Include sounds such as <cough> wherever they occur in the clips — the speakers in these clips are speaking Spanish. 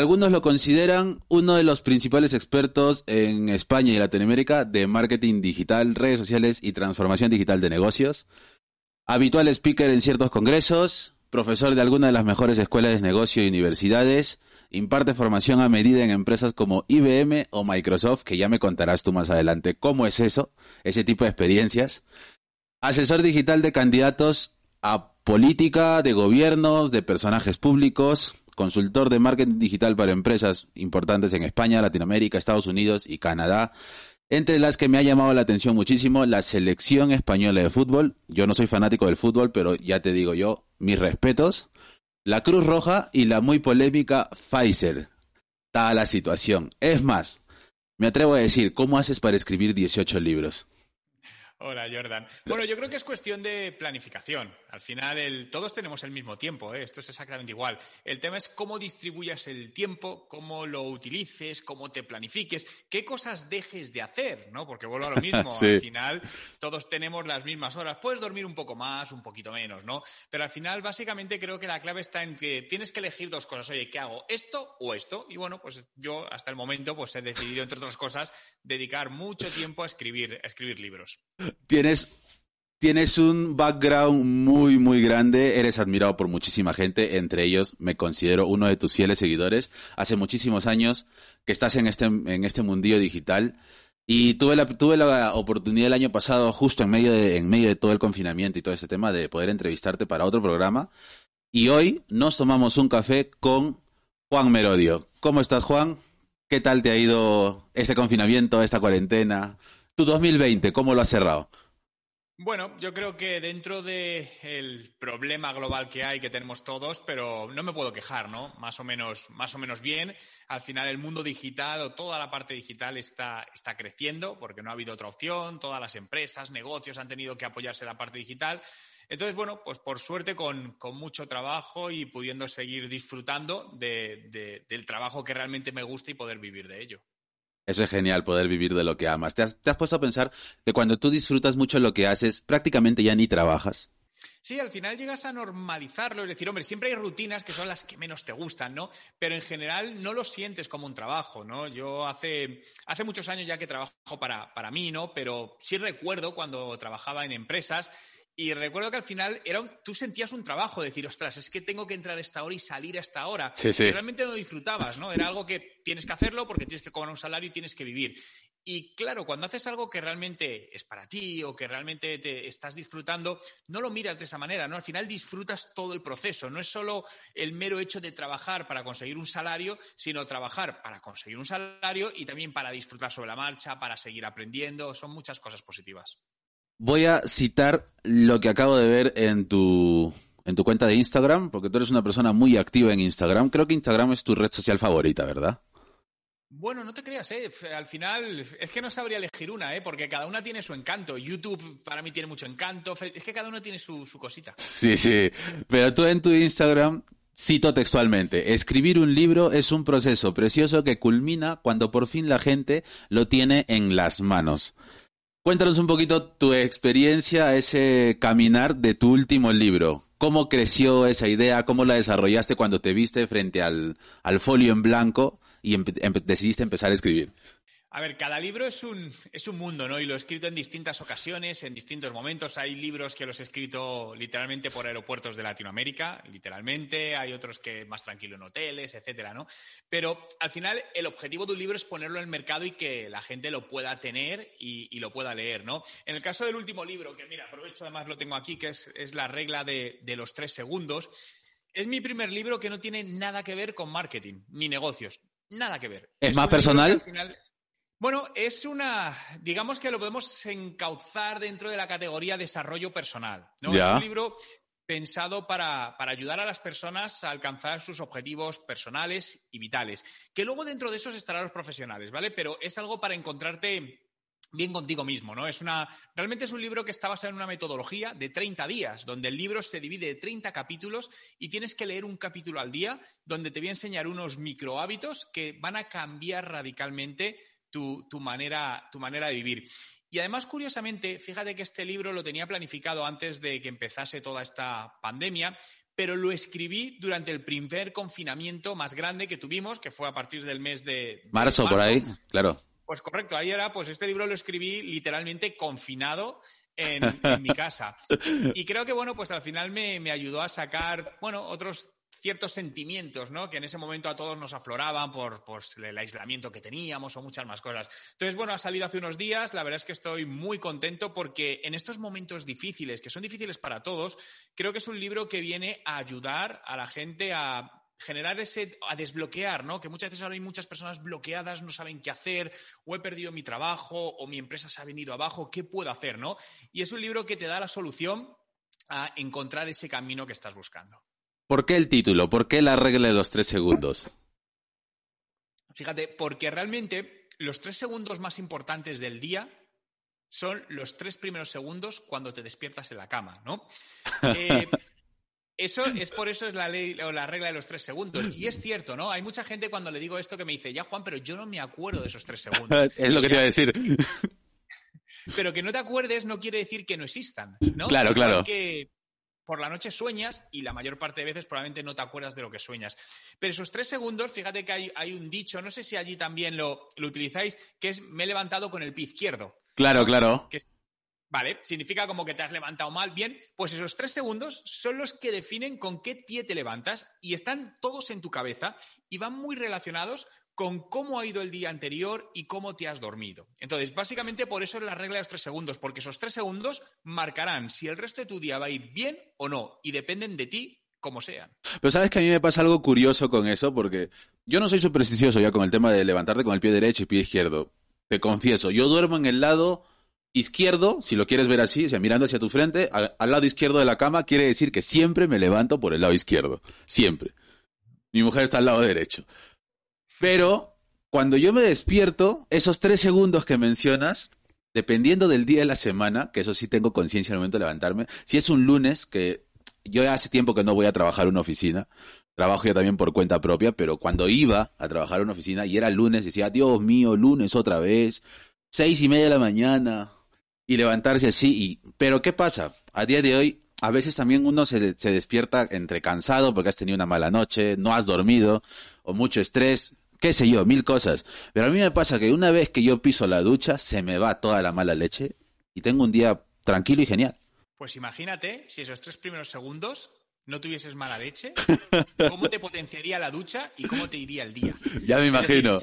Algunos lo consideran uno de los principales expertos en España y Latinoamérica de marketing digital, redes sociales y transformación digital de negocios. Habitual speaker en ciertos congresos, profesor de alguna de las mejores escuelas de negocio y universidades, imparte formación a medida en empresas como IBM o Microsoft, que ya me contarás tú más adelante cómo es eso, ese tipo de experiencias. Asesor digital de candidatos a política, de gobiernos, de personajes públicos, consultor de marketing digital para empresas importantes en España, Latinoamérica, Estados Unidos y Canadá. Entre las que me ha llamado la atención muchísimo, la selección española de fútbol. Yo no soy fanático del fútbol, pero ya te digo yo, mis respetos. La Cruz Roja y la muy polémica Pfizer. Está la situación. Es más, me atrevo a decir, ¿cómo haces para escribir 18 libros? Hola, Jordan. Bueno, yo creo que es cuestión de planificación. Al final, todos tenemos el mismo tiempo, ¿eh? esto es exactamente igual. El tema es cómo distribuyas el tiempo, cómo lo utilices, cómo te planifiques, qué cosas dejes de hacer, ¿no? Porque vuelvo a lo <laughs> mismo. Al final, todos tenemos las mismas horas. Puedes dormir un poco más, un poquito menos, ¿no? Pero al final, básicamente, creo que la clave está en que tienes que elegir dos cosas. Oye, ¿qué hago? ¿Esto o esto? Y bueno, pues yo hasta el momento, pues he decidido, entre otras cosas, dedicar mucho tiempo a escribir, a escribir libros tienes, tienes un background muy, muy grande, eres admirado por muchísima gente, entre ellos me considero uno de tus fieles seguidores. Hace muchísimos años que estás en este, en este mundillo digital. Y tuve la, tuve la oportunidad el año pasado, justo en medio, de, en medio de todo el confinamiento y todo este tema, de poder entrevistarte para otro programa. Y hoy nos tomamos un café con Juan Merodio. ¿Cómo estás, Juan? ¿Qué tal te ha ido este confinamiento, esta cuarentena? Tu 2020, ¿cómo lo has cerrado? Bueno, yo creo que dentro del problema global que hay, que tenemos todos, pero no me puedo quejar, ¿no? Más o menos, más o menos bien. Al final el mundo digital o toda la parte digital está, está creciendo porque no ha habido otra opción. Todas las empresas, negocios han tenido que apoyarse en la parte digital. Entonces, bueno, pues por suerte con, mucho trabajo y pudiendo seguir disfrutando del trabajo que realmente me gusta y poder vivir de ello. Eso es genial, poder vivir de lo que amas. ¿Te has, puesto a pensar que cuando tú disfrutas mucho lo que haces, prácticamente ya ni trabajas? Sí, al final llegas a normalizarlo, es decir, hombre, siempre hay rutinas que son las que menos te gustan, ¿no? Pero en general no lo sientes como un trabajo, ¿no? Yo hace, hace muchos años ya que trabajo para, para mí, ¿no? Pero sí recuerdo cuando trabajaba en empresas y recuerdo que al final era tú sentías un trabajo, decir, ostras, es que tengo que entrar a esta hora y salir a esta hora. Sí, sí. Y realmente no disfrutabas, ¿no? Era algo que tienes que hacerlo porque tienes que cobrar un salario y tienes que vivir. Y claro, cuando haces algo que realmente es para ti o que realmente te estás disfrutando, no lo miras de esa manera, ¿no? Al final disfrutas todo el proceso. No es solo el mero hecho de trabajar para conseguir un salario, sino trabajar para conseguir un salario y también para disfrutar sobre la marcha, para seguir aprendiendo. Son muchas cosas positivas. Voy a citar lo que acabo de ver en tu, en tu cuenta de Instagram, porque tú eres una persona muy activa en Instagram. Creo que Instagram es tu red social favorita, ¿verdad? Bueno, no te creas, ¿eh? Al final es que no sabría elegir una, ¿eh? Porque cada una tiene su encanto. YouTube para mí tiene mucho encanto. Es que cada una tiene su, su cosita. <laughs> Sí, sí. Pero tú en tu Instagram Cito textualmente, escribir un libro es un proceso precioso que culmina cuando por fin la gente lo tiene en las manos. Cuéntanos un poquito tu experiencia, ese caminar de tu último libro. ¿Cómo creció esa idea? ¿Cómo la desarrollaste cuando te viste frente al, folio en blanco y decidiste empezar a escribir? A ver, cada libro es un, es un mundo, ¿no? Y lo he escrito en distintas ocasiones, en distintos momentos. Hay libros que los he escrito literalmente por aeropuertos de Latinoamérica, literalmente. Hay otros que más tranquilo en hoteles, etcétera, ¿no? Pero al final el objetivo de un libro es ponerlo en el mercado y que la gente lo pueda tener y, lo pueda leer, ¿no? En el caso del último libro, que mira, aprovecho además lo tengo aquí, que es, es la regla de, de los tres segundos. Es mi primer libro que no tiene nada que ver con marketing ni negocios. Nada que ver. ¿Es, más personal? Bueno, es una, digamos que lo podemos encauzar dentro de la categoría desarrollo personal. ¿no? Es un libro pensado para, ayudar a las personas a alcanzar sus objetivos personales y vitales. Que luego dentro de esos estarán los profesionales, ¿vale? Pero es algo para encontrarte bien contigo mismo, ¿no? Es una, realmente es un libro que está basado en una metodología de 30 días, donde el libro se divide de 30 capítulos y tienes que leer un capítulo al día, donde te voy a enseñar unos micro hábitos que van a cambiar radicalmente tu, manera, tu manera de vivir. Y además, curiosamente, fíjate que este libro lo tenía planificado antes de que empezase toda esta pandemia, pero lo escribí durante el primer confinamiento más grande que tuvimos, que fue a partir del mes de... Marzo, por ahí, claro. Pues correcto, ahí era, pues este libro lo escribí literalmente confinado en, mi <laughs> casa. Y creo que, bueno, pues al final me, me ayudó a sacar, bueno, otros ciertos sentimientos, ¿no? Que en ese momento a todos nos afloraban por, el aislamiento que teníamos o muchas más cosas. Entonces, bueno, ha salido hace unos días. La verdad es que estoy muy contento porque en estos momentos difíciles, que son difíciles para todos, creo que es un libro que viene a ayudar a la gente a generar ese, a desbloquear, ¿no? Que muchas veces ahora hay muchas personas bloqueadas, no saben qué hacer, o he perdido mi trabajo, o mi empresa se ha venido abajo, ¿qué puedo hacer, no? Y es un libro que te da la solución a encontrar ese camino que estás buscando. ¿Por qué el título? ¿Por qué la regla de los tres segundos? Fíjate, porque realmente los tres segundos más importantes del día son los tres primeros segundos cuando te despiertas en la cama, ¿no? <laughs> Eh, eso es por eso es la ley o la regla de los tres segundos. Y es cierto, ¿no? Hay mucha gente cuando le digo esto que me dice, ya Juan, pero yo no me acuerdo de esos tres segundos. <laughs> es lo que te iba a decir. <laughs> Pero que no te acuerdes no quiere decir que no existan, ¿no? Claro, claro por la noche sueñas y la mayor parte de veces probablemente no te acuerdas de lo que sueñas. Pero esos tres segundos, fíjate que hay, un dicho, no sé si allí también lo, utilizáis, que es me he levantado con el pie izquierdo. Claro, claro. Vale, significa como que te has levantado mal. Bien, pues esos tres segundos son los que definen con qué pie te levantas y están todos en tu cabeza y van muy relacionados con cómo ha ido el día anterior y cómo te has dormido. Entonces, básicamente por eso es la regla de los tres segundos, porque esos tres segundos marcarán si el resto de tu día va a ir bien o no, y dependen de ti como sean. Pero sabes que a mí me pasa algo curioso con eso, porque yo no soy supersticioso ya con el tema de levantarte con el pie derecho y pie izquierdo. Te confieso, yo duermo en el lado izquierdo, si lo quieres ver así, o sea, mirando hacia tu frente, al, al lado izquierdo de la cama, quiere decir que siempre me levanto por el lado izquierdo. Siempre. Mi mujer está al lado derecho. Pero cuando yo me despierto, esos tres segundos que mencionas, dependiendo del día de la semana, que eso sí tengo conciencia al momento de levantarme, si es un lunes, que yo hace tiempo que no voy a trabajar en una oficina, trabajo ya también por cuenta propia, pero cuando iba a trabajar en una oficina y era lunes, decía, Dios mío, lunes otra vez, seis y media de la mañana, y levantarse así, y, pero ¿qué pasa? A día de hoy, a veces también uno se, se despierta entre cansado porque has tenido una mala noche, no has dormido, o mucho estrés, qué sé yo, mil cosas. Pero a mí me pasa que una vez que yo piso la ducha, se me va toda la mala leche y tengo un día tranquilo y genial. Pues imagínate si esos tres primeros segundos no tuvieses mala leche, <laughs> cómo te potenciaría la ducha y cómo te iría el día. Ya me imagino.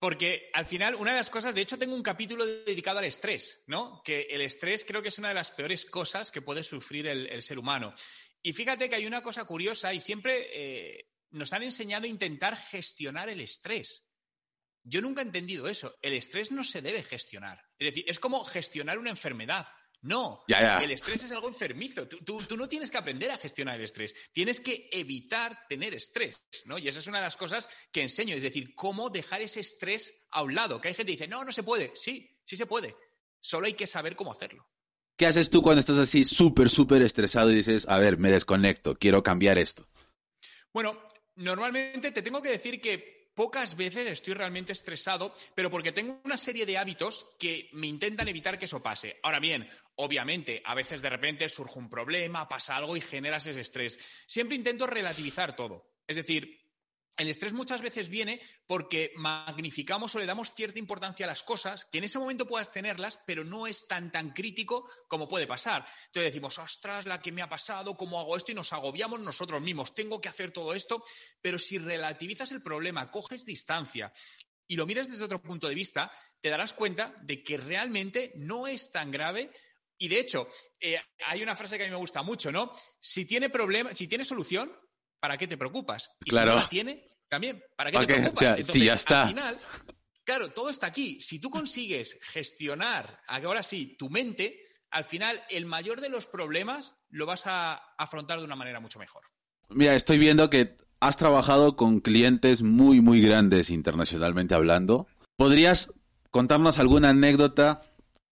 porque al final, una de las cosas, de hecho, tengo un capítulo dedicado al estrés, ¿no? Que el estrés creo que es una de las peores cosas que puede sufrir el, ser humano. Y fíjate que hay una cosa curiosa y siempre eh, nos han enseñado a intentar gestionar el estrés. Yo nunca he entendido eso. El estrés no se debe gestionar. Es decir, es como gestionar una enfermedad. No, el estrés es algo enfermizo. Tú, no tienes que aprender a gestionar el estrés. Tienes que evitar tener estrés, ¿no? Y esa es una de las cosas que enseño. Es decir, cómo dejar ese estrés a un lado. Que hay gente que dice, no, no se puede. Sí, sí se puede. Solo hay que saber cómo hacerlo. ¿Qué haces tú cuando estás así súper, súper estresado y dices, a ver, me desconecto, quiero cambiar esto? Bueno, Normalmente te tengo que decir que pocas veces estoy realmente estresado, pero porque tengo una serie de hábitos que me intentan evitar que eso pase. Ahora bien, obviamente, a veces de repente surge un problema, pasa algo y generas ese estrés. Siempre intento relativizar todo. Es decir, el estrés muchas veces viene porque magnificamos o le damos cierta importancia a las cosas, que en ese momento puedas tenerlas, pero no es tan tan crítico como puede pasar. Entonces decimos, ostras, la que me ha pasado, cómo hago esto, y nos agobiamos nosotros mismos, tengo que hacer todo esto, pero si relativizas el problema, coges distancia y lo miras desde otro punto de vista, te darás cuenta de que realmente no es tan grave y de hecho, eh, hay una frase que a mí me gusta mucho, ¿no? Si tiene problema, si tiene solución, ¿para qué te preocupas? Y claro. si no la tiene, también, ¿para qué te preocupas? Entonces, ya está. Al final, claro, todo está aquí. Si tú consigues gestionar, ahora sí, tu mente, al final el mayor de los problemas lo vas a afrontar de una manera mucho mejor. Mira, estoy viendo que has trabajado con clientes muy, muy grandes internacionalmente hablando. ¿Podrías contarnos alguna anécdota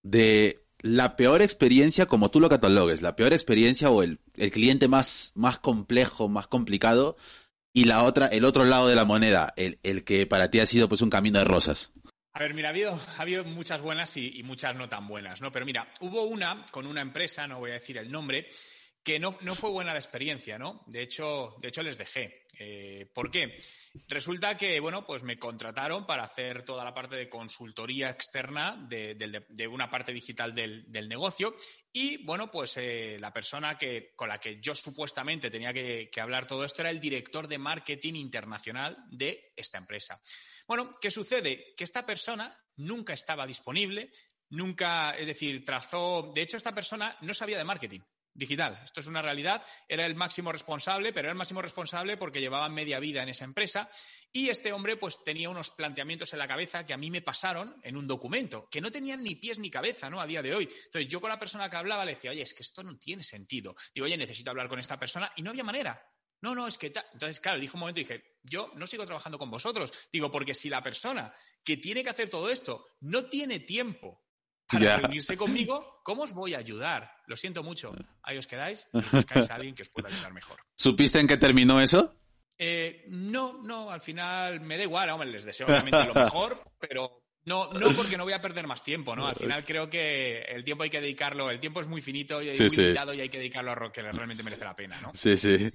de la peor experiencia, como tú lo catalogues, la peor experiencia o el, cliente más, más complejo, más complicado, y la otra, el otro lado de la moneda, el, el, que para ti ha sido pues un camino de rosas. A ver, mira, ha habido, ha habido muchas buenas y, y, muchas no tan buenas, ¿no? Pero mira, hubo una con una empresa, no voy a decir el nombre, que no, no, fue buena la experiencia, ¿no? De hecho, de hecho les dejé. Eh, ¿Por qué? Resulta que, bueno, pues me contrataron para hacer toda la parte de consultoría externa de, una parte digital del, negocio y, bueno, pues eh, la persona que, con la que yo supuestamente tenía que, que hablar todo esto era el director de marketing internacional de esta empresa. Bueno, ¿qué sucede? Que esta persona nunca estaba disponible, nunca, es decir, trazó, de hecho esta persona no sabía de marketing digital. Esto es una realidad. Era el máximo responsable, pero era el máximo responsable porque llevaba media vida en esa empresa. Y este hombre, pues, tenía unos planteamientos en la cabeza que a mí me pasaron en un documento, que no tenían ni pies ni cabeza, ¿no? A día de hoy. Entonces, yo con la persona que hablaba le decía, oye, es que esto no tiene sentido. Digo, oye, necesito hablar con esta persona y no había manera. No, no, es que Entonces, claro, dijo un momento y dije, yo no sigo trabajando con vosotros. Digo, porque si la persona que tiene que hacer todo esto no tiene tiempo <laughs> para reunirse conmigo, ¿cómo os voy a ayudar? Lo siento mucho. Ahí os quedáis y buscáis a alguien que os pueda ayudar mejor. ¿Supiste en qué terminó eso? Eh, no, no, al final me da igual, hombre, les deseo obviamente lo mejor, pero no, no porque no voy a perder más tiempo, ¿no? Al final creo que el tiempo hay que dedicarlo, el tiempo es muy finito y muy limitado y hay que dedicarlo a lo que realmente merece la pena, ¿no? Sí, sí.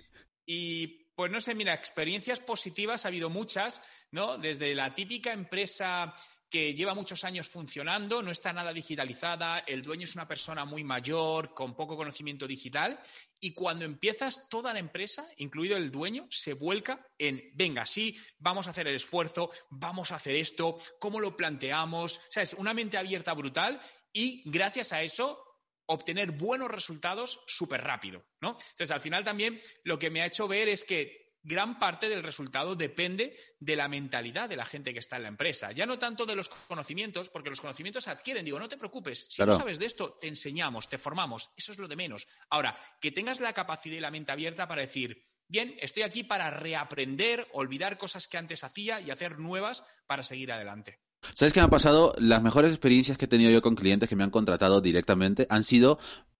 Y pues no sé, mira, experiencias positivas ha habido muchas, ¿no? Desde la típica empresa que lleva muchos años funcionando, no está nada digitalizada, el dueño es una persona muy mayor, con poco conocimiento digital, y cuando empiezas, toda la empresa, incluido el dueño, se vuelca en, venga, sí, vamos a hacer el esfuerzo, vamos a hacer esto, cómo lo planteamos, ¿sabes? Una mente abierta brutal y gracias a eso obtener buenos resultados súper rápido, ¿no? Entonces, al final también lo que me ha hecho ver es que gran parte del resultado depende de la mentalidad de la gente que está en la empresa. Ya no tanto de los conocimientos, porque los conocimientos se adquieren. Digo, no te preocupes, si no sabes de esto, te enseñamos, te formamos. Eso es lo de menos. Ahora, que tengas la capacidad y la mente abierta para decir, bien, estoy aquí para reaprender, olvidar cosas que antes hacía y hacer nuevas para seguir adelante. ¿Sabes qué me ha pasado? Las mejores experiencias que he tenido yo con clientes que me han contratado directamente han sido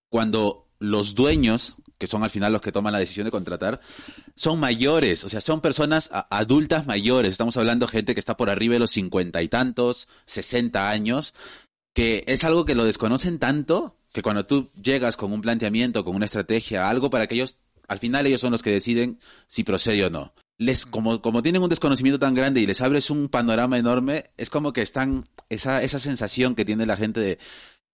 cuando los dueños que son al final los que toman la decisión de contratar, son mayores, o sea, son personas adultas mayores. Estamos hablando de gente que está por arriba de los cincuenta y tantos, sesenta años, que es algo que lo desconocen tanto que cuando tú llegas con un planteamiento, con una estrategia, algo para que ellos, al final ellos son los que deciden si procede o no. Les, como, como tienen un desconocimiento tan grande y les abres un panorama enorme, es como que están, esa, esa sensación que tiene la gente de,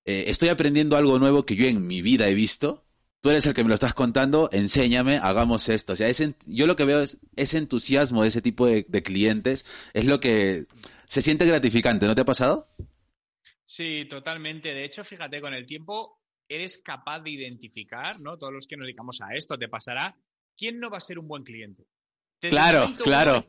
eh, estoy aprendiendo algo nuevo que yo en mi vida he visto, tú eres el que me lo estás contando, enséñame, hagamos esto. O sea, yo lo que veo es ese entusiasmo de ese tipo de, clientes, es lo que se siente gratificante, ¿no te ha pasado? Sí, totalmente. De hecho, fíjate, con el tiempo eres capaz de identificar, ¿no? Todos los que nos dedicamos a esto, te pasará, ¿quién no va a ser un buen cliente? claro, claro.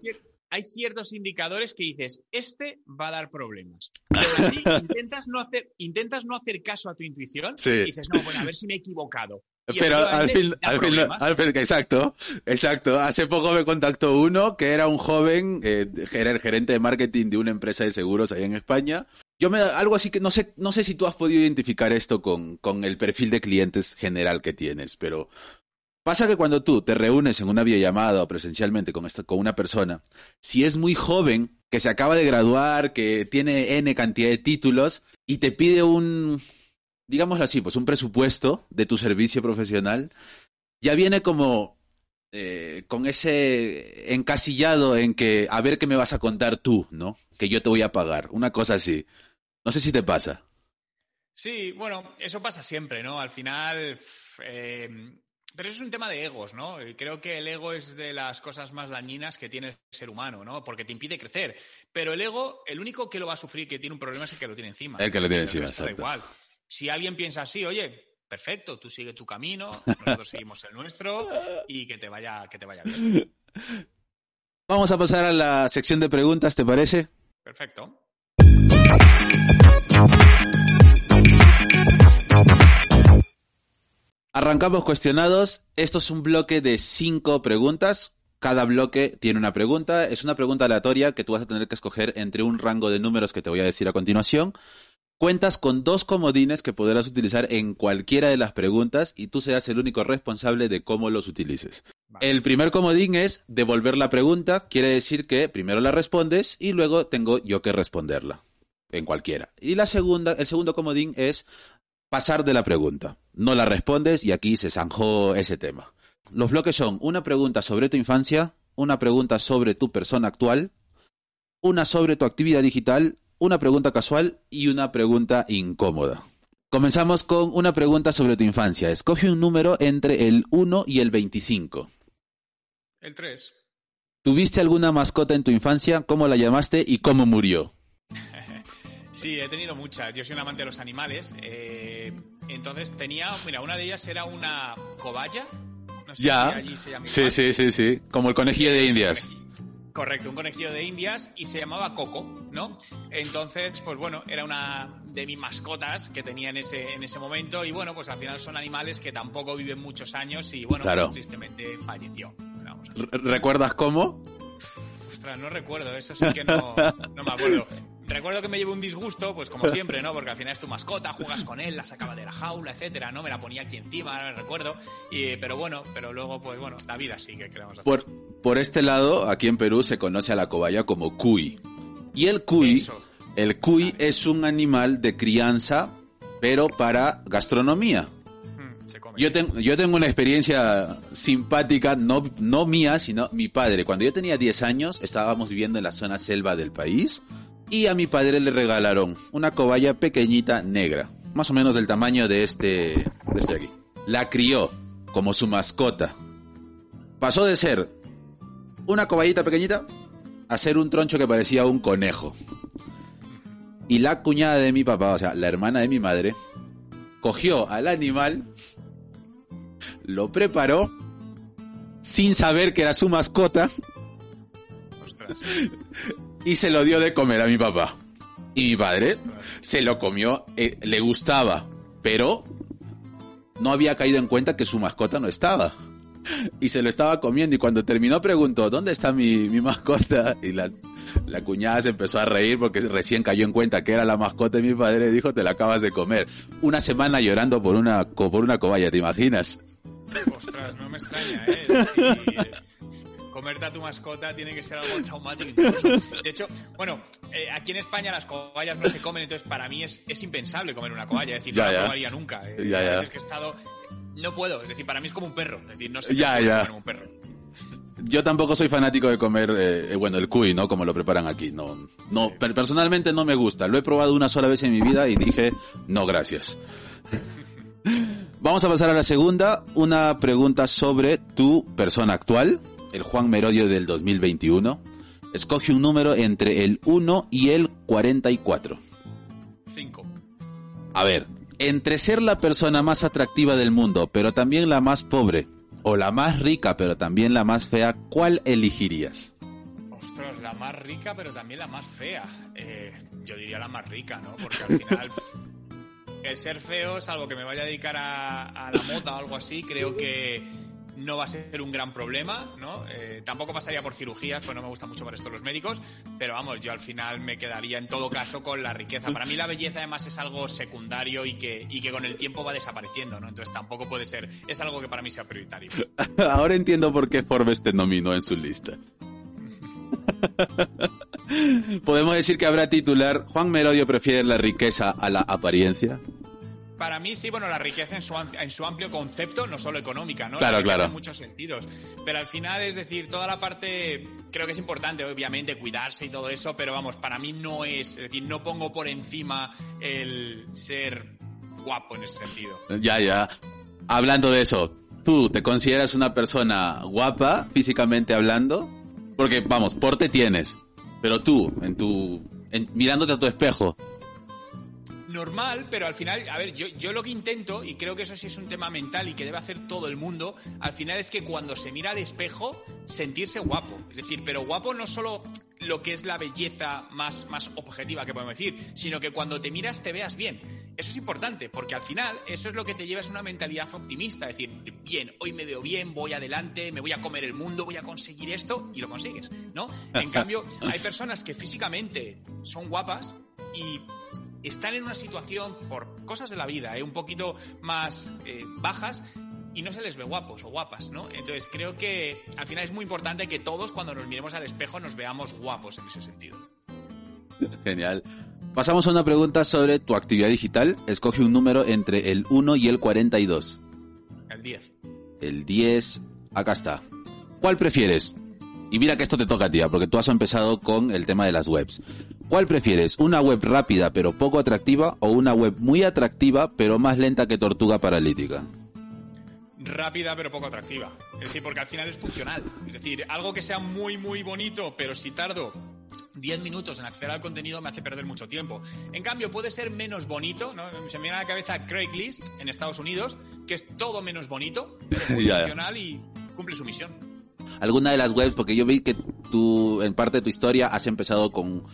Hay ciertos indicadores que dices, este va a dar problemas. Pero así <laughs> intentas no hacer, intentas no hacer caso a tu intuición y dices, no, bueno, a ver si me he equivocado. Pero al fin, al fin, exacto, exacto. Hace poco me contactó uno que era un joven, eh, era el gerente de marketing de una empresa de seguros ahí en España. Yo me, algo así que no sé, no sé si tú has podido identificar esto con, con el perfil de clientes general que tienes, pero pasa que cuando tú te reúnes en una videollamada o presencialmente con, esta, con una persona, si es muy joven, que se acaba de graduar, que tiene N cantidad de títulos y te pide un, digámoslo así, pues un presupuesto de tu servicio profesional, ya viene como eh, con ese encasillado en que a ver qué me vas a contar tú, ¿no? Que yo te voy a pagar, una cosa así. No sé si te pasa. Sí, bueno, eso pasa siempre, ¿no? Al final, eh, pero eso es un tema de egos, ¿no? Creo que el ego es de las cosas más dañinas que tiene el ser humano, ¿no? Porque te impide crecer. Pero el ego, el único que lo va a sufrir, que tiene un problema, es el que lo tiene encima. El que lo tiene encima, Da igual. Si alguien piensa así, oye, perfecto, tú sigue tu camino, <laughs> nosotros seguimos el nuestro y que te vaya, que te vaya bien. Vamos a pasar a la sección de preguntas, ¿te parece? Perfecto. Arrancamos cuestionados. Esto es un bloque de cinco preguntas. Cada bloque tiene una pregunta. Es una pregunta aleatoria que tú vas a tener que escoger entre un rango de números que te voy a decir a continuación. Cuentas con dos comodines que podrás utilizar en cualquiera de las preguntas y tú serás el único responsable de cómo los utilices. El primer comodín es devolver la pregunta, quiere decir que primero la respondes y luego tengo yo que responderla en cualquiera. Y la segunda, el segundo comodín es pasar de la pregunta. No la respondes y aquí se zanjó ese tema. Los bloques son una pregunta sobre tu infancia, una pregunta sobre tu persona actual, una sobre tu actividad digital, una pregunta casual y una pregunta incómoda. Comenzamos con una pregunta sobre tu infancia. Escoge un número entre el 1 y el 25. El 3. ¿Tuviste alguna mascota en tu infancia? ¿Cómo la llamaste y cómo murió? Sí, he tenido muchas. Yo soy un amante de los animales. Eh, entonces tenía, mira, una de ellas era una cobaya. No sé ya. Si allí se llama sí, sí, sí, sí. Como el conejillo de Indias. Correcto, un conejillo de Indias y se llamaba Coco, ¿no? Entonces, pues bueno, era una de mis mascotas que tenía en ese, en ese momento y bueno, pues al final son animales que tampoco viven muchos años y bueno, pues tristemente falleció. ¿Recuerdas cómo? Ostras, no recuerdo, eso sí que no, no me acuerdo. <laughs> Recuerdo que me llevé un disgusto, pues como siempre, ¿no? Porque al final es tu mascota, juegas con él, la sacaba de la jaula, etcétera, ¿no? Me la ponía aquí encima, no me recuerdo. Y, pero bueno, pero luego, pues bueno, la vida sigue, creemos. hacer. Por, por este lado, aquí en Perú se conoce a la cobaya como cuy. Y el cuy, el cuy es un animal de crianza, pero para gastronomía. Mm, yo, tengo, yo tengo una experiencia simpática, no, no mía, sino mi padre. Cuando yo tenía 10 años, estábamos viviendo en la zona selva del país y a mi padre le regalaron una cobaya pequeñita negra, más o menos del tamaño de este, de este aquí. La crió como su mascota. Pasó de ser una cobayita pequeñita a ser un troncho que parecía un conejo. Y la cuñada de mi papá, o sea, la hermana de mi madre, cogió al animal, lo preparó sin saber que era su mascota. Y se lo dio de comer a mi papá. Y mi padre se lo comió, eh, le gustaba, pero no había caído en cuenta que su mascota no estaba. Y se lo estaba comiendo y cuando terminó preguntó, ¿dónde está mi, mascota? Y la, la cuñada se empezó a reír porque recién cayó en cuenta que era la mascota de mi padre y dijo, te la acabas de comer. Una semana llorando por una, por una cobaya, ¿te imaginas? Ostras, no me extraña, ¿eh? Comerte a tu mascota tiene que ser algo traumático incluso. De hecho, bueno, eh, aquí en España las cobayas no se comen, entonces para mí es, es impensable comer una cobaya. Es decir, no la comería nunca. Eh, ya, Es que he estado... No puedo, es decir, para mí es como un perro. Es decir, no sé ya, ya. un perro. Yo tampoco soy fanático de comer, eh, bueno, el cuy, ¿no? Como lo preparan aquí. No, no, personalmente no me gusta. Lo he probado una sola vez en mi vida y dije, no, gracias. <laughs> Vamos a pasar a la segunda. Una pregunta sobre tu persona actual el Juan Merodio del 2021. Escoge un número entre el 1 y el 44. 5. A ver, entre ser la persona más atractiva del mundo, pero también la más pobre, o la más rica, pero también la más fea, ¿cuál elegirías? Ostras, la más rica, pero también la más fea. Eh, yo diría la más rica, ¿no? Porque al final <laughs> el ser feo es algo que me vaya a dedicar a, a la moda o algo así. Creo que no va a ser un gran problema, ¿no? Eh, tampoco pasaría por cirugías, pues no me gusta mucho por esto los médicos, pero vamos, yo al final me quedaría en todo caso con la riqueza. Para mí la belleza además es algo secundario y que, y que con el tiempo va desapareciendo, ¿no? Entonces tampoco puede ser, es algo que para mí sea prioritario. <laughs> Ahora entiendo por qué Forbes te nominó en su lista. <laughs> Podemos decir que habrá titular, Juan Merodio prefiere la riqueza a la apariencia. Para mí sí, bueno, la riqueza en su, en su amplio concepto, no solo económica, ¿no? Claro, claro. En muchos sentidos. Pero al final, es decir, toda la parte, creo que es importante, obviamente, cuidarse y todo eso, pero vamos, para mí no es, es decir, no pongo por encima el ser guapo en ese sentido. Ya, ya. Hablando de eso, ¿tú te consideras una persona guapa, físicamente hablando? Porque, vamos, porte tienes, pero tú, en tu, mirándote a tu espejo, normal, pero al final, a ver, yo, yo lo que intento, y creo que eso sí es un tema mental y que debe hacer todo el mundo, al final es que cuando se mira al espejo, sentirse guapo. Es decir, pero guapo no solo lo que es la belleza más, más objetiva que podemos decir, sino que cuando te miras te veas bien. Eso es importante, porque al final eso es lo que te lleva a una mentalidad optimista, es decir, bien, hoy me veo bien, voy adelante, me voy a comer el mundo, voy a conseguir esto y lo consigues, ¿no? En <laughs> cambio, hay personas que físicamente son guapas y están en una situación, por cosas de la vida, ¿eh? un poquito más eh, bajas, y no se les ve guapos o guapas, ¿no? Entonces creo que al final es muy importante que todos cuando nos miremos al espejo nos veamos guapos en ese sentido. Genial. Pasamos a una pregunta sobre tu actividad digital. Escoge un número entre el 1 y el 42. El 10. El 10, acá está. ¿Cuál prefieres? Y mira que esto te toca a ti, ¿ah? porque tú has empezado con el tema de las webs. ¿Cuál prefieres? ¿Una web rápida pero poco atractiva o una web muy atractiva pero más lenta que tortuga paralítica? rápida pero poco atractiva. Es decir, porque al final es funcional. Es decir, algo que sea muy, muy bonito, pero si tardo 10 minutos en acceder al contenido me hace perder mucho tiempo. En cambio, puede ser menos bonito, ¿no? Se me viene a la cabeza Craigslist en Estados Unidos, que es todo menos bonito, pero <laughs> muy funcional y cumple su misión. Alguna de las webs, porque yo vi que tú, en parte de tu historia, has empezado con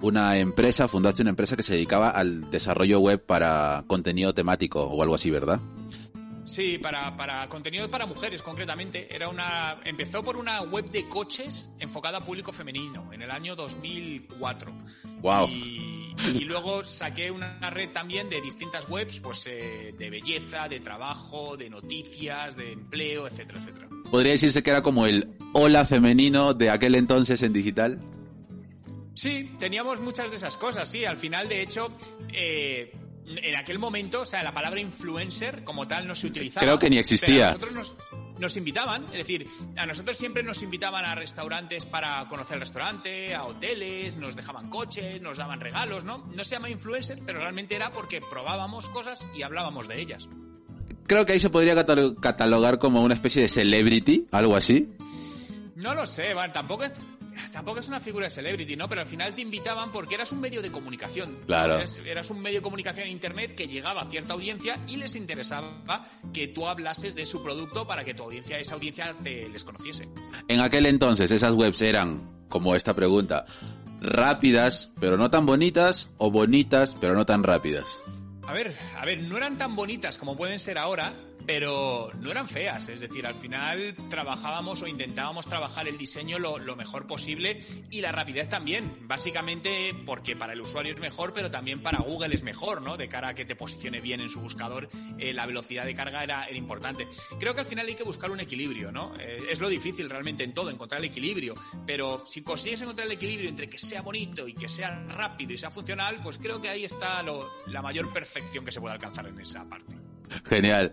una empresa, fundaste una empresa que se dedicaba al desarrollo web para contenido temático o algo así, ¿verdad? Sí, para, para contenido para mujeres concretamente. Era una, empezó por una web de coches enfocada a público femenino en el año 2004. Wow. Y, luego saqué una red también de distintas webs, pues eh, de belleza, de trabajo, de noticias, de empleo, etcétera, etcétera. ¿Podría decirse que era como el hola femenino de aquel entonces en digital? Sí, teníamos muchas de esas cosas, sí. Al final, de hecho, eh, en aquel momento, o sea, la palabra influencer como tal no se utilizaba. Creo que ni existía. Nosotros nos, invitaban, es decir, a nosotros siempre nos invitaban a restaurantes para conocer el restaurante, a hoteles, nos dejaban coches, nos daban regalos, ¿no? No se llama influencer, pero realmente era porque probábamos cosas y hablábamos de ellas. Creo que ahí se podría catalogar como una especie de celebrity, algo así. No lo sé, bueno, tampoco es tampoco es una figura de celebrity, ¿no? Pero al final te invitaban porque eras un medio de comunicación. Claro. Eras, un medio de comunicación en Internet que llegaba a cierta audiencia y les interesaba que tú hablases de su producto para que tu audiencia, esa audiencia, te les conociese. En aquel entonces, esas webs eran, como esta pregunta, rápidas, pero no tan bonitas, o bonitas, pero no tan rápidas. A ver, a ver, no eran tan bonitas como pueden ser ahora, pero no eran feas, es decir, al final trabajábamos o intentábamos trabajar el diseño lo, mejor posible y la rapidez también, básicamente porque para el usuario es mejor, pero también para Google es mejor, ¿no? De cara a que te posicione bien en su buscador, eh, la velocidad de carga era, importante. Creo que al final hay que buscar un equilibrio, ¿no? Eh, es lo difícil realmente en todo, encontrar el equilibrio, pero si consigues encontrar el equilibrio entre que sea bonito y que sea rápido y sea funcional, pues creo que ahí está la mayor perfección que se puede alcanzar en esa parte. Genial.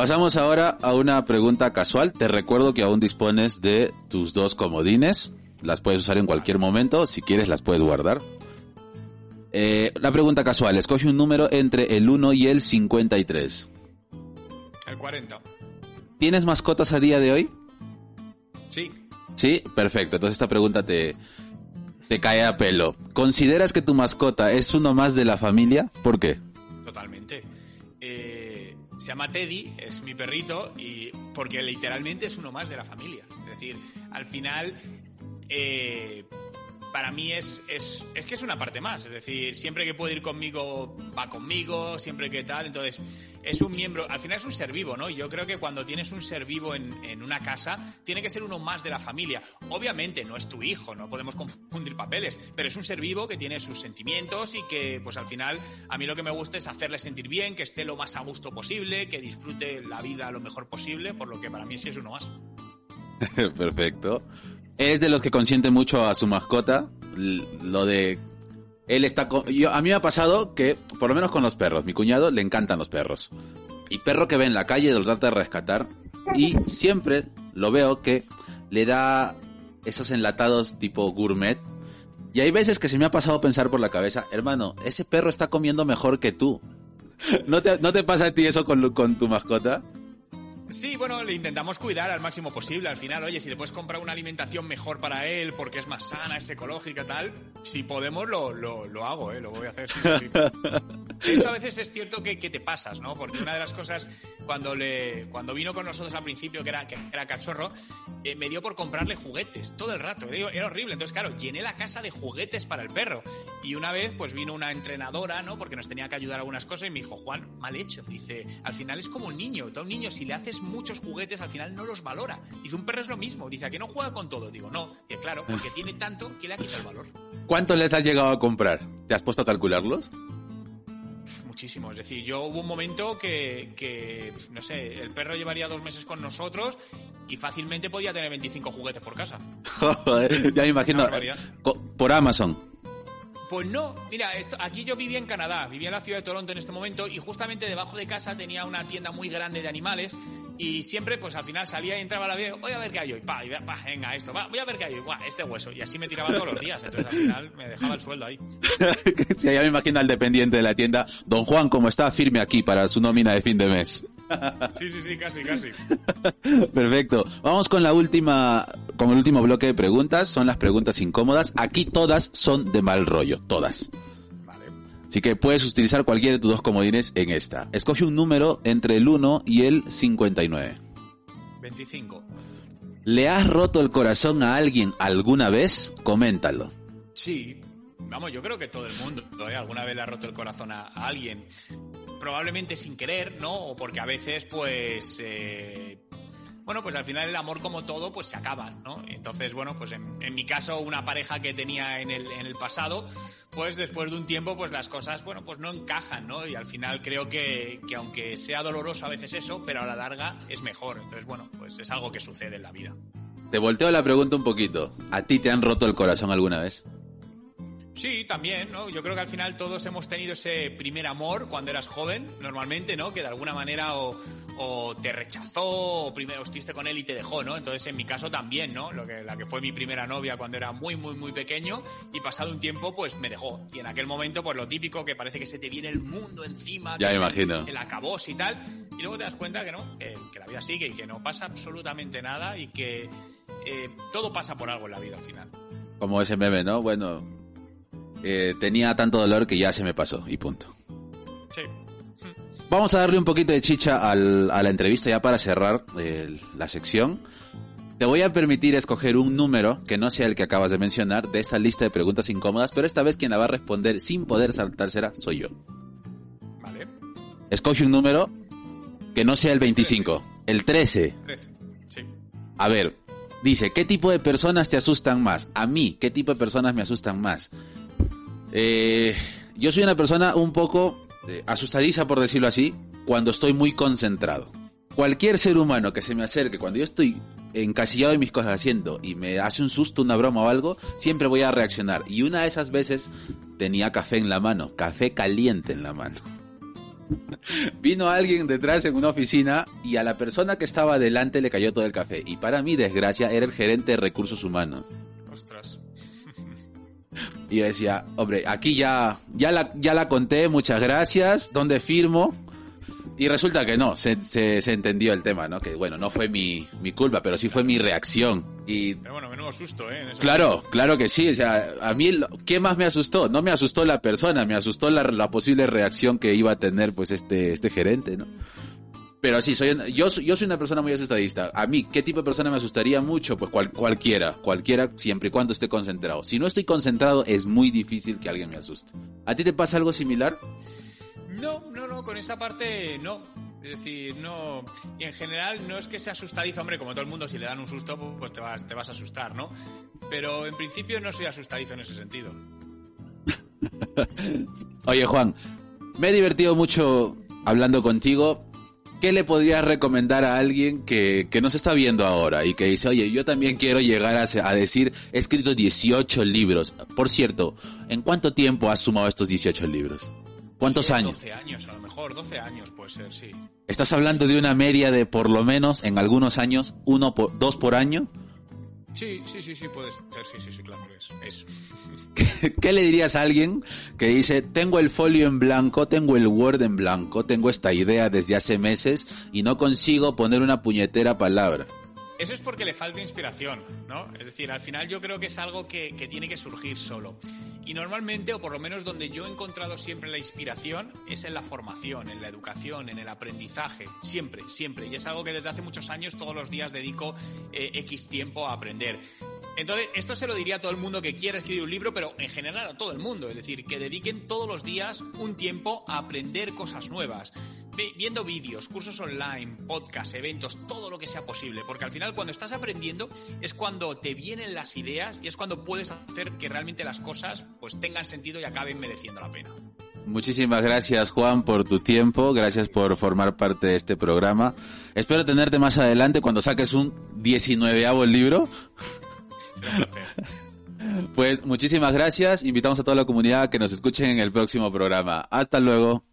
Pasamos ahora a una pregunta casual. Te recuerdo que aún dispones de tus dos comodines. Las puedes usar en cualquier momento. Si quieres, las puedes guardar. Eh, la pregunta casual. Escoge un número entre el 1 y el 53. El 40. ¿Tienes mascotas a día de hoy? Sí. Sí, perfecto. Entonces esta pregunta te, te cae a pelo. ¿Consideras que tu mascota es uno más de la familia? ¿Por qué? Llama Teddy, es mi perrito, y porque literalmente es uno más de la familia. Es decir, al final, eh, para mí es, es, es, que es una parte más. Es decir, siempre que puede ir conmigo, va conmigo, siempre que tal. Entonces, es un miembro, al final es un ser vivo, ¿no? Yo creo que cuando tienes un ser vivo en, en, una casa, tiene que ser uno más de la familia. Obviamente no es tu hijo, no podemos confundir papeles, pero es un ser vivo que tiene sus sentimientos y que, pues al final, a mí lo que me gusta es hacerle sentir bien, que esté lo más a gusto posible, que disfrute la vida lo mejor posible, por lo que para mí sí es uno más. <laughs> Perfecto. Es de los que consiente mucho a su mascota. Lo de él está yo a mí me ha pasado que por lo menos con los perros, mi cuñado le encantan los perros. Y perro que ve en la calle lo trata de rescatar y siempre lo veo que le da esos enlatados tipo gourmet. Y hay veces que se me ha pasado pensar por la cabeza, hermano, ese perro está comiendo mejor que tú. <laughs> ¿No te, ¿No te pasa a ti eso con, con tu mascota? Sí, bueno, le intentamos cuidar al máximo posible. Al final, oye, si le puedes comprar una alimentación mejor para él, porque es más sana, es ecológica, tal, si podemos, lo, lo, hago, ¿eh? Lo voy a hacer. <laughs> De hecho, a veces es cierto que, te pasas, ¿no? Porque una de las cosas, cuando le cuando vino con nosotros al principio, que era, que era cachorro, eh, me dio por comprarle juguetes todo el rato. Era, horrible. Entonces, claro, llené la casa de juguetes para el perro. Y una vez, pues vino una entrenadora, ¿no? Porque nos tenía que ayudar algunas cosas y me dijo, Juan, mal hecho. Dice, al final es como un niño. Todo un niño, si le haces muchos juguetes al final no los valora. Dice, un perro es lo mismo. Dice, ¿a que no juega con todo? Digo, no. Y claro, porque tiene tanto que le ha quitado el valor. ¿Cuántos les has llegado a comprar? ¿Te has puesto a calcularlos? muchísimo. Es decir, yo hubo un momento que, no sé, el perro llevaría dos meses con nosotros y fácilmente podía tener 25 juguetes por casa. <laughs> ya me imagino. Por Amazon. Pues no, mira, esto, aquí yo vivía en Canadá, vivía en la ciudad de Toronto en este momento y justamente debajo de casa tenía una tienda muy grande de animales y siempre, pues al final salía y entraba a la vida, voy a ver qué hay hoy, pa, y, pa venga, esto, va, voy a ver qué hay hoy, este hueso. Y así me tiraba todos los días, entonces al final me dejaba el sueldo ahí. <laughs> sí, ya me imagino al dependiente de la tienda, don Juan, ¿cómo está? Firme aquí para su nómina de fin de mes. Sí, sí, sí, casi, casi. Perfecto. Vamos con la última, con el último bloque de preguntas. Son las preguntas incómodas. Aquí todas son de mal rollo, todas. Vale. Así que puedes utilizar cualquiera de tus dos comodines en esta. Escoge un número entre el 1 y el 59. 25. ¿Le has roto el corazón a alguien alguna vez? Coméntalo. Sí, Vamos, yo creo que todo el mundo ¿eh? alguna vez le ha roto el corazón a, alguien. Probablemente sin querer, ¿no? O porque a veces, pues. Eh, bueno, pues al final el amor, como todo, pues se acaba, ¿no? Entonces, bueno, pues en, mi caso, una pareja que tenía en el, en el pasado, pues después de un tiempo, pues las cosas, bueno, pues no encajan, ¿no? Y al final creo que, que aunque sea doloroso a veces eso, pero a la larga es mejor. Entonces, bueno, pues es algo que sucede en la vida. Te volteo la pregunta un poquito. ¿A ti te han roto el corazón alguna vez? Sí, también, ¿no? Yo creo que al final todos hemos tenido ese primer amor cuando eras joven, normalmente, ¿no? Que de alguna manera o, te rechazó o primero estuviste con él y te dejó, ¿no? Entonces, en mi caso también, ¿no? Lo que, la que fue mi primera novia cuando era muy, muy, muy pequeño y pasado un tiempo, pues me dejó. Y en aquel momento, pues lo típico, que parece que se te viene el mundo encima. Ya que imagino. El, acabós y tal. Y luego te das cuenta que no, que, la vida sigue y que no pasa absolutamente nada y que eh, todo pasa por algo en la vida al final. Como ese meme, ¿no? Bueno, eh, tenía tanto dolor que ya se me pasó y punto. Sí. Vamos a darle un poquito de chicha a la entrevista ya para cerrar eh, la sección. Te voy a permitir escoger un número que no sea el que acabas de mencionar de esta lista de preguntas incómodas, pero esta vez quien la va a responder sin poder saltársela soy yo. Vale. Escoge un número que no sea el 25, el 13. 13. Sí. A ver, dice, ¿qué tipo de personas te asustan más? A mí, ¿qué tipo de personas me asustan más? Eh, yo soy una persona un poco eh, asustadiza, por decirlo así, cuando estoy muy concentrado. Cualquier ser humano que se me acerque cuando yo estoy encasillado en mis cosas haciendo y me hace un susto, una broma o algo, siempre voy a reaccionar. Y una de esas veces tenía café en la mano, café caliente en la mano. <laughs> Vino alguien detrás en una oficina y a la persona que estaba delante le cayó todo el café. Y para mi desgracia era el gerente de recursos humanos. Y yo decía, hombre, aquí ya, ya, la, ya la conté, muchas gracias, ¿dónde firmo? Y resulta que no, se, se, entendió el tema, ¿no? Que bueno, no fue mi, mi culpa, pero sí fue mi reacción. Y, pero bueno, menudo susto, ¿eh? Claro, claro que sí. O sea, a mí, ¿qué más me asustó? No me asustó la persona, me asustó la, la posible reacción que iba a tener, pues, este, este gerente, ¿no? Pero sí, soy, yo, yo soy una persona muy asustadista. A mí, ¿qué tipo de persona me asustaría mucho? Pues cualquiera, cualquiera, siempre y cuando esté concentrado. Si no estoy concentrado, es muy difícil que alguien me asuste. ¿A ti te pasa algo similar? No, no, no, con esa parte no. Es decir, no. Y en general no es que sea asustadizo, hombre, como todo el mundo, si le dan un susto, pues te vas, te vas a asustar, ¿no? Pero en principio no soy asustadizo en ese sentido. <laughs> Oye, Juan, me he divertido mucho hablando contigo ¿qué le podrías recomendar a alguien que, que nos está viendo ahora y que dice, oye, yo también quiero llegar a, decir, he escrito 18 libros? Por cierto, ¿en cuánto tiempo has sumado estos 18 libros? ¿Cuántos años? 12 años, a lo mejor 12 años puede ser, sí. ¿Estás hablando de una media de por lo menos en algunos años, uno por, dos por año? Sí, sí, sí, sí, puede ser, sí, sí, sí, claro, es. es. ¿Qué, le dirías a alguien que dice, tengo el folio en blanco, tengo el Word en blanco, tengo esta idea desde hace meses y no consigo poner una puñetera palabra? Eso es porque le falta inspiración, ¿no? Es decir, al final yo creo que es algo que, que, tiene que surgir solo. Y normalmente, o por lo menos donde yo he encontrado siempre la inspiración, es en la formación, en la educación, en el aprendizaje. Siempre, siempre. Y es algo que desde hace muchos años todos los días dedico eh, X tiempo a aprender. Entonces, esto se lo diría a todo el mundo que quiera escribir un libro, pero en general a todo el mundo. Es decir, que dediquen todos los días un tiempo a aprender cosas nuevas viendo vídeos, cursos online, podcasts, eventos, todo lo que sea posible, porque al final cuando estás aprendiendo es cuando te vienen las ideas y es cuando puedes hacer que realmente las cosas pues tengan sentido y acaben mereciendo la pena. Muchísimas gracias Juan por tu tiempo, gracias por formar parte de este programa. Espero tenerte más adelante cuando saques un 19 libro. Pues muchísimas gracias. Invitamos a toda la comunidad a que nos escuchen en el próximo programa. Hasta luego.